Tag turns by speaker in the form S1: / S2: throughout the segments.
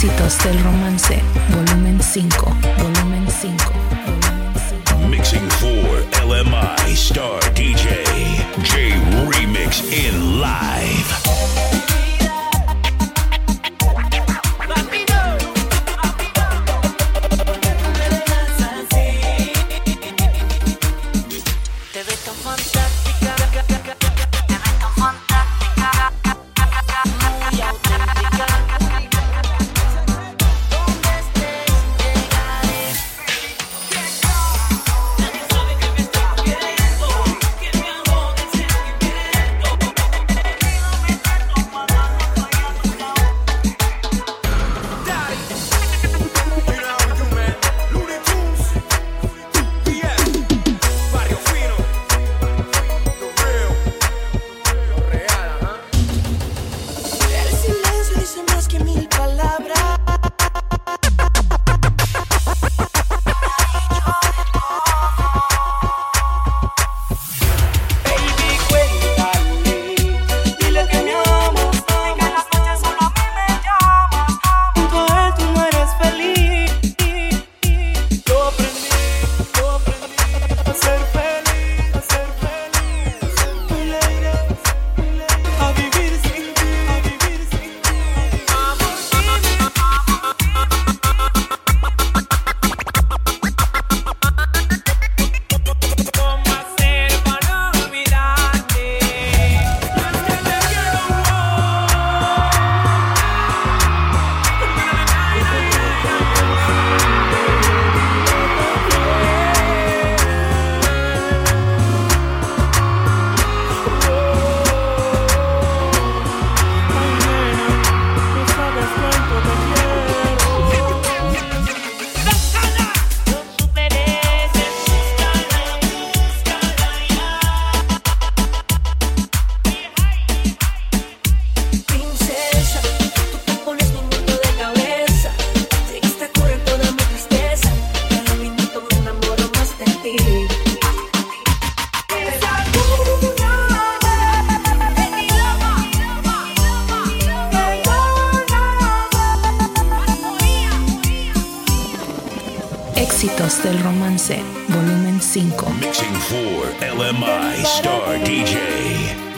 S1: éxitos del romance, volumen 5, volumen 5.
S2: Mixing for LMI Star DJ J Remix in Live.
S1: Éxitos del romance, volumen 5.
S2: Mixing for LMI Star DJ.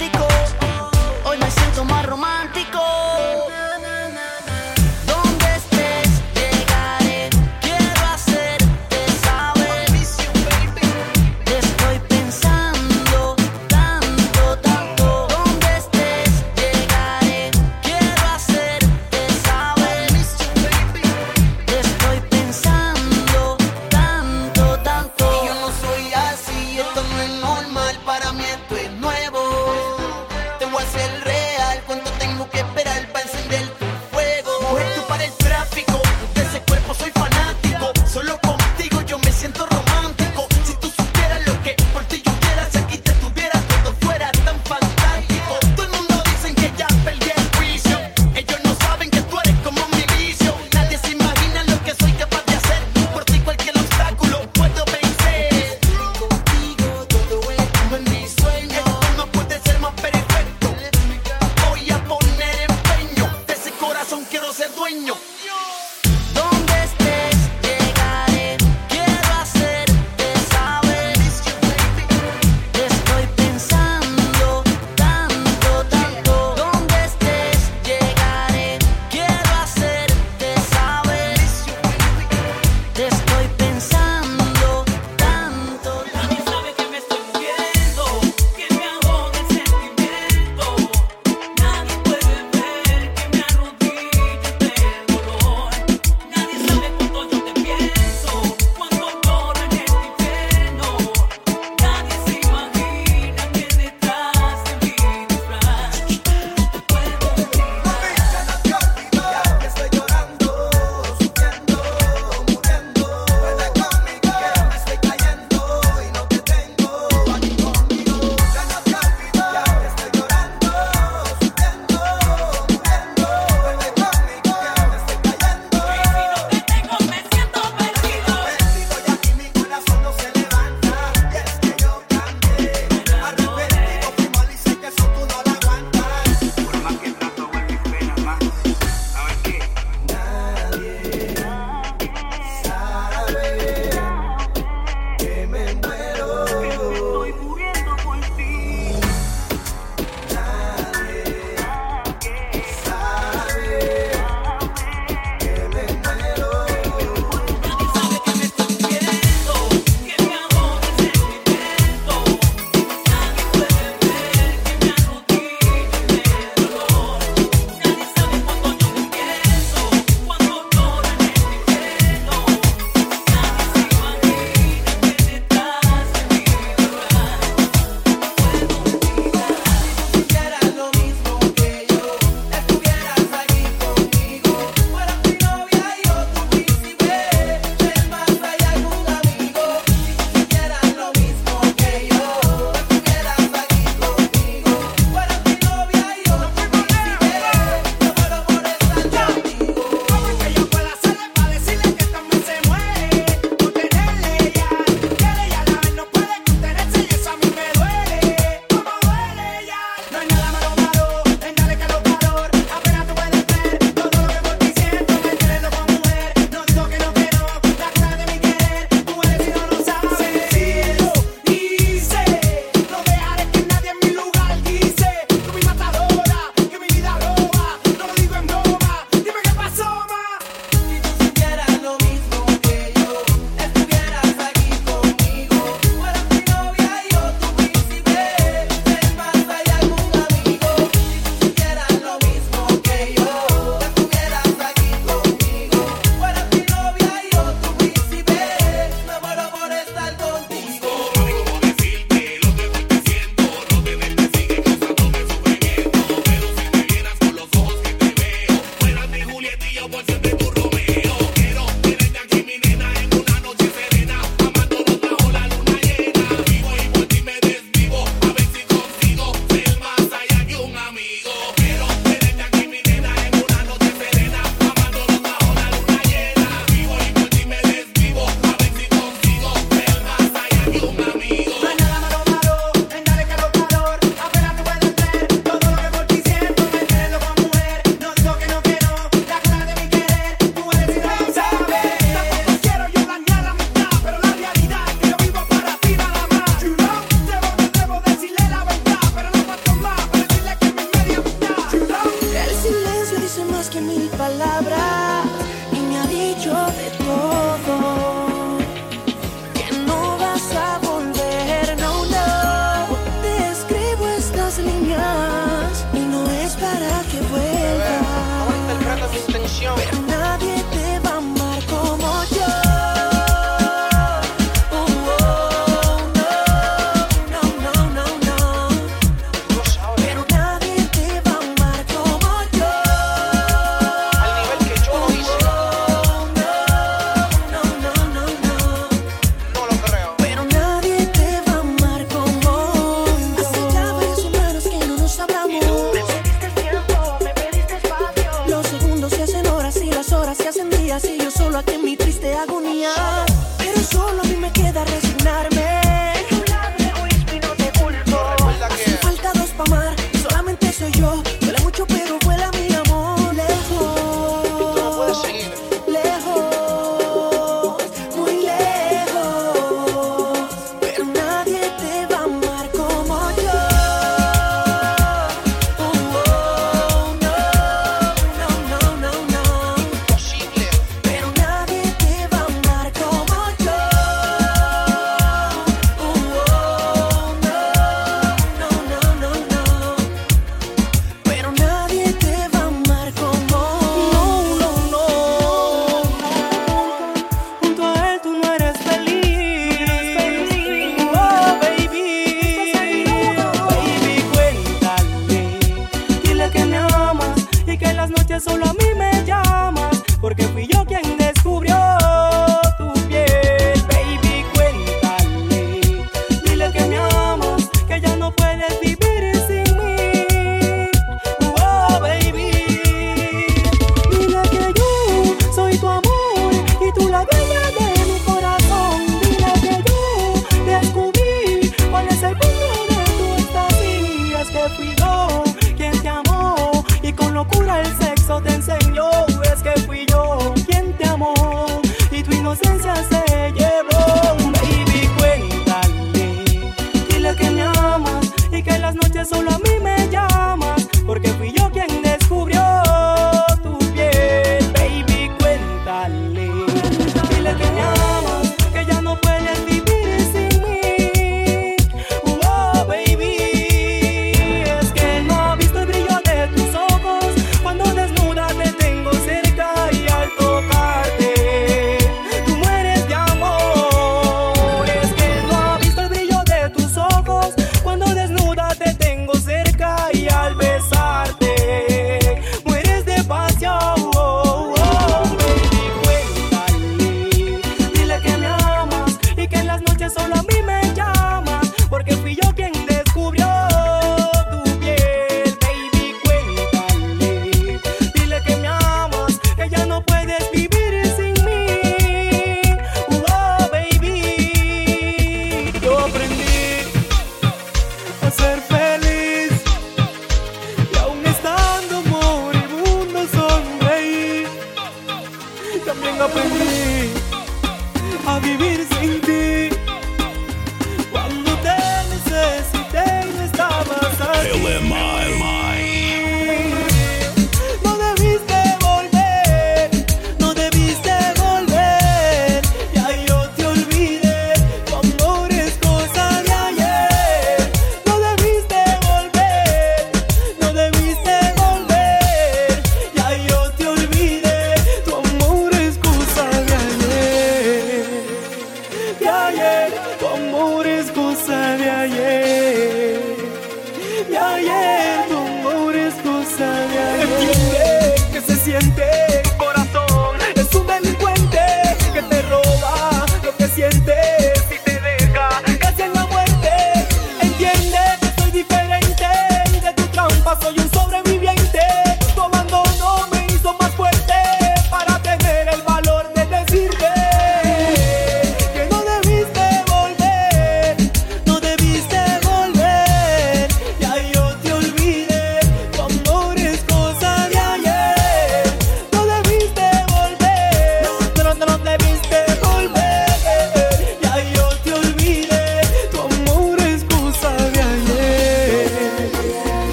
S3: El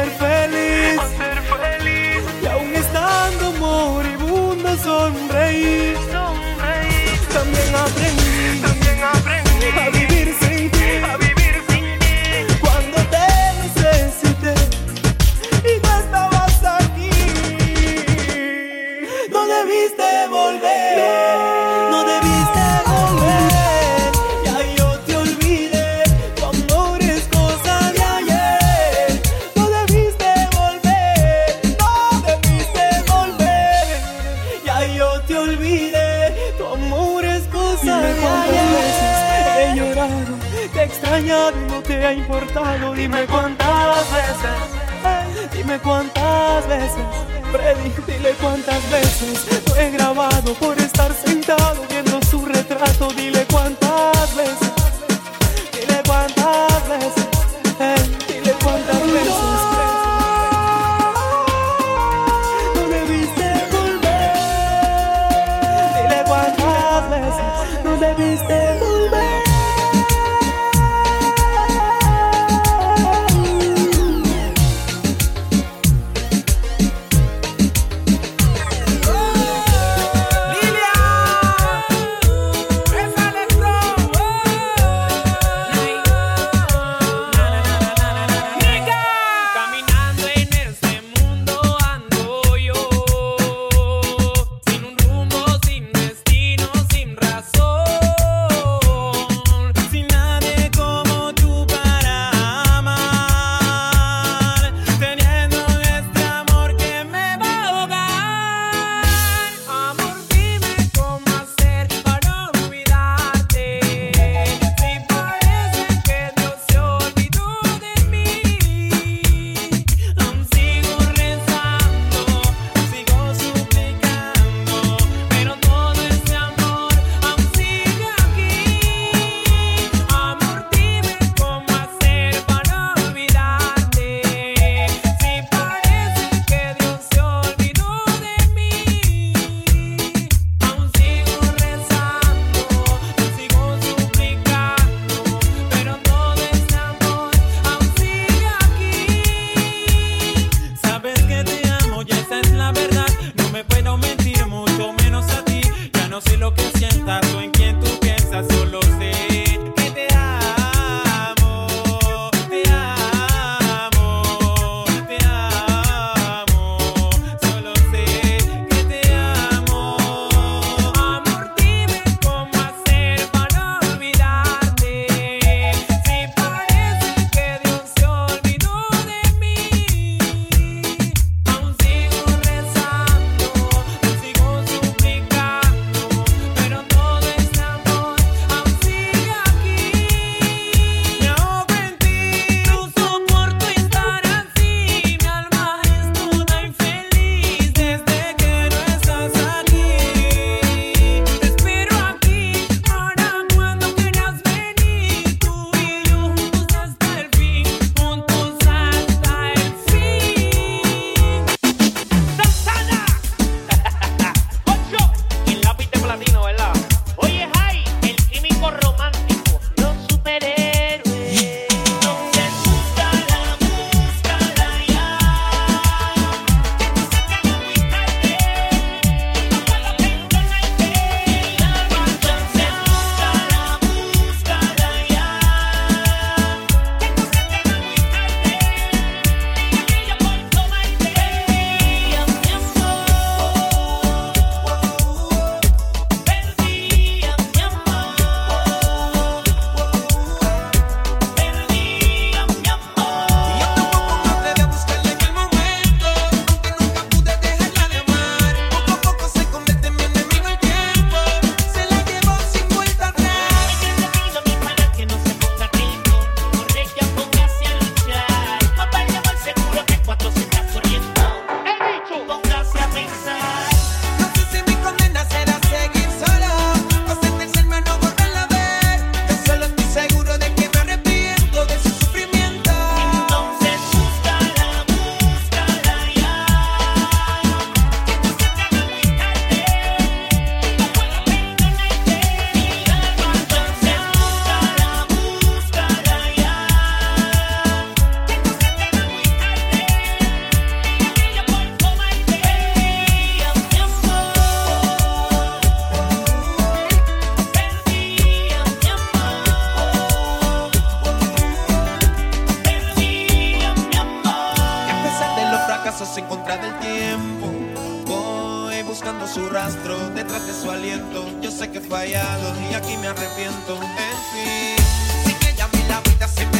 S3: a veces. Cuántas veces su
S4: rastro detrás de su aliento. Yo sé que he fallado y aquí me arrepiento. En fin, sí que ya mi
S5: la vida se me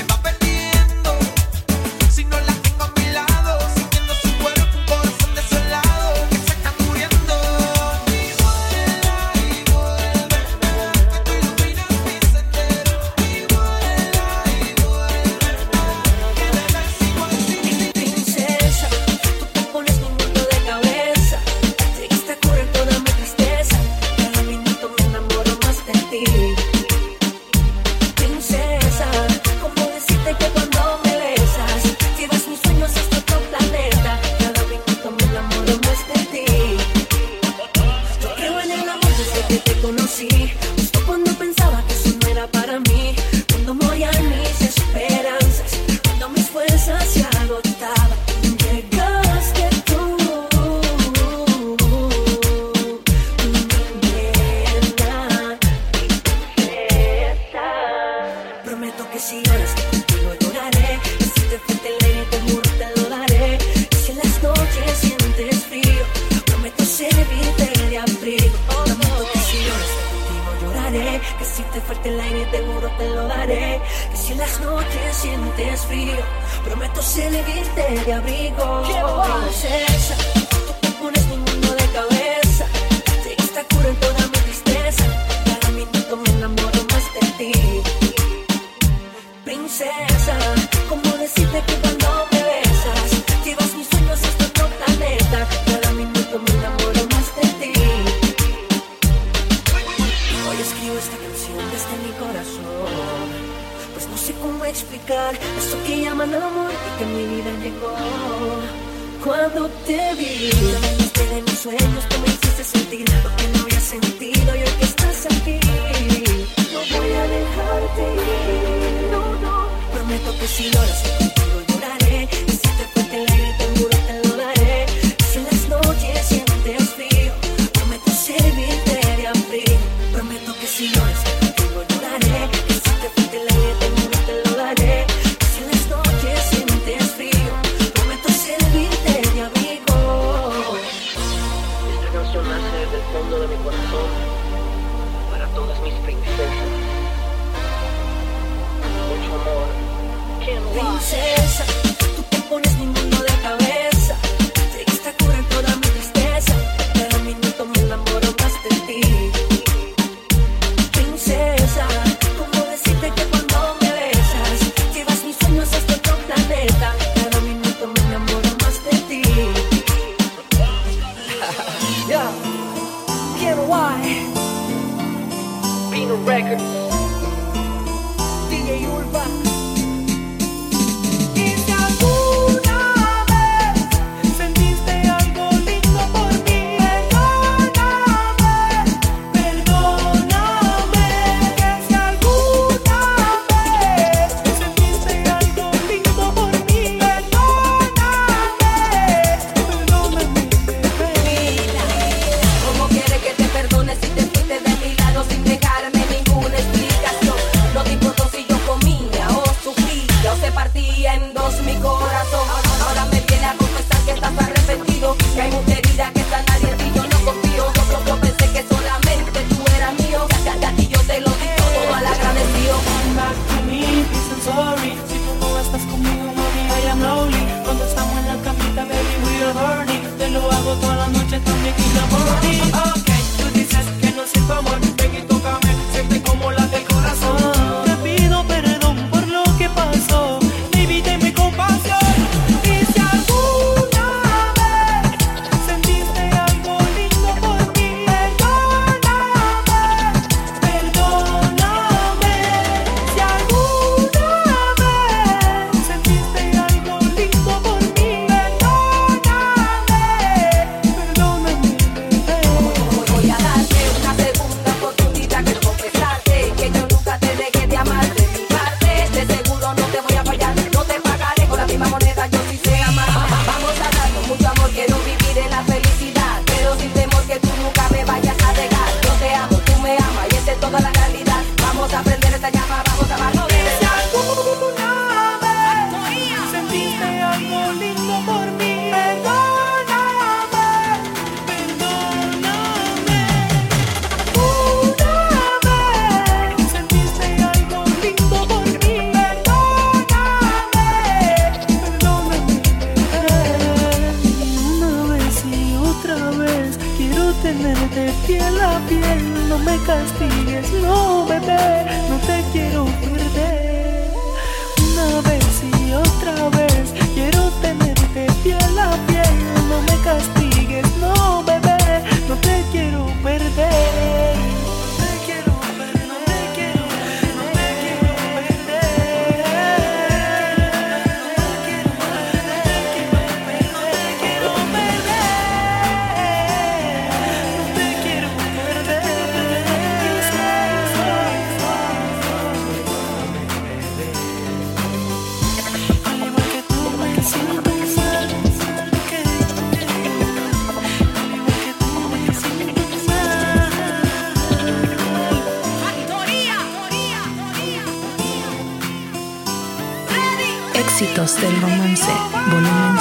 S1: Secretos del Romance, volumen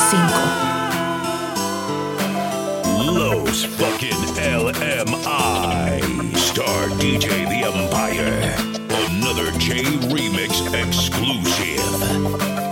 S1: 5.
S6: Los fucking LMI. Star DJ The Empire. Another J Remix exclusive.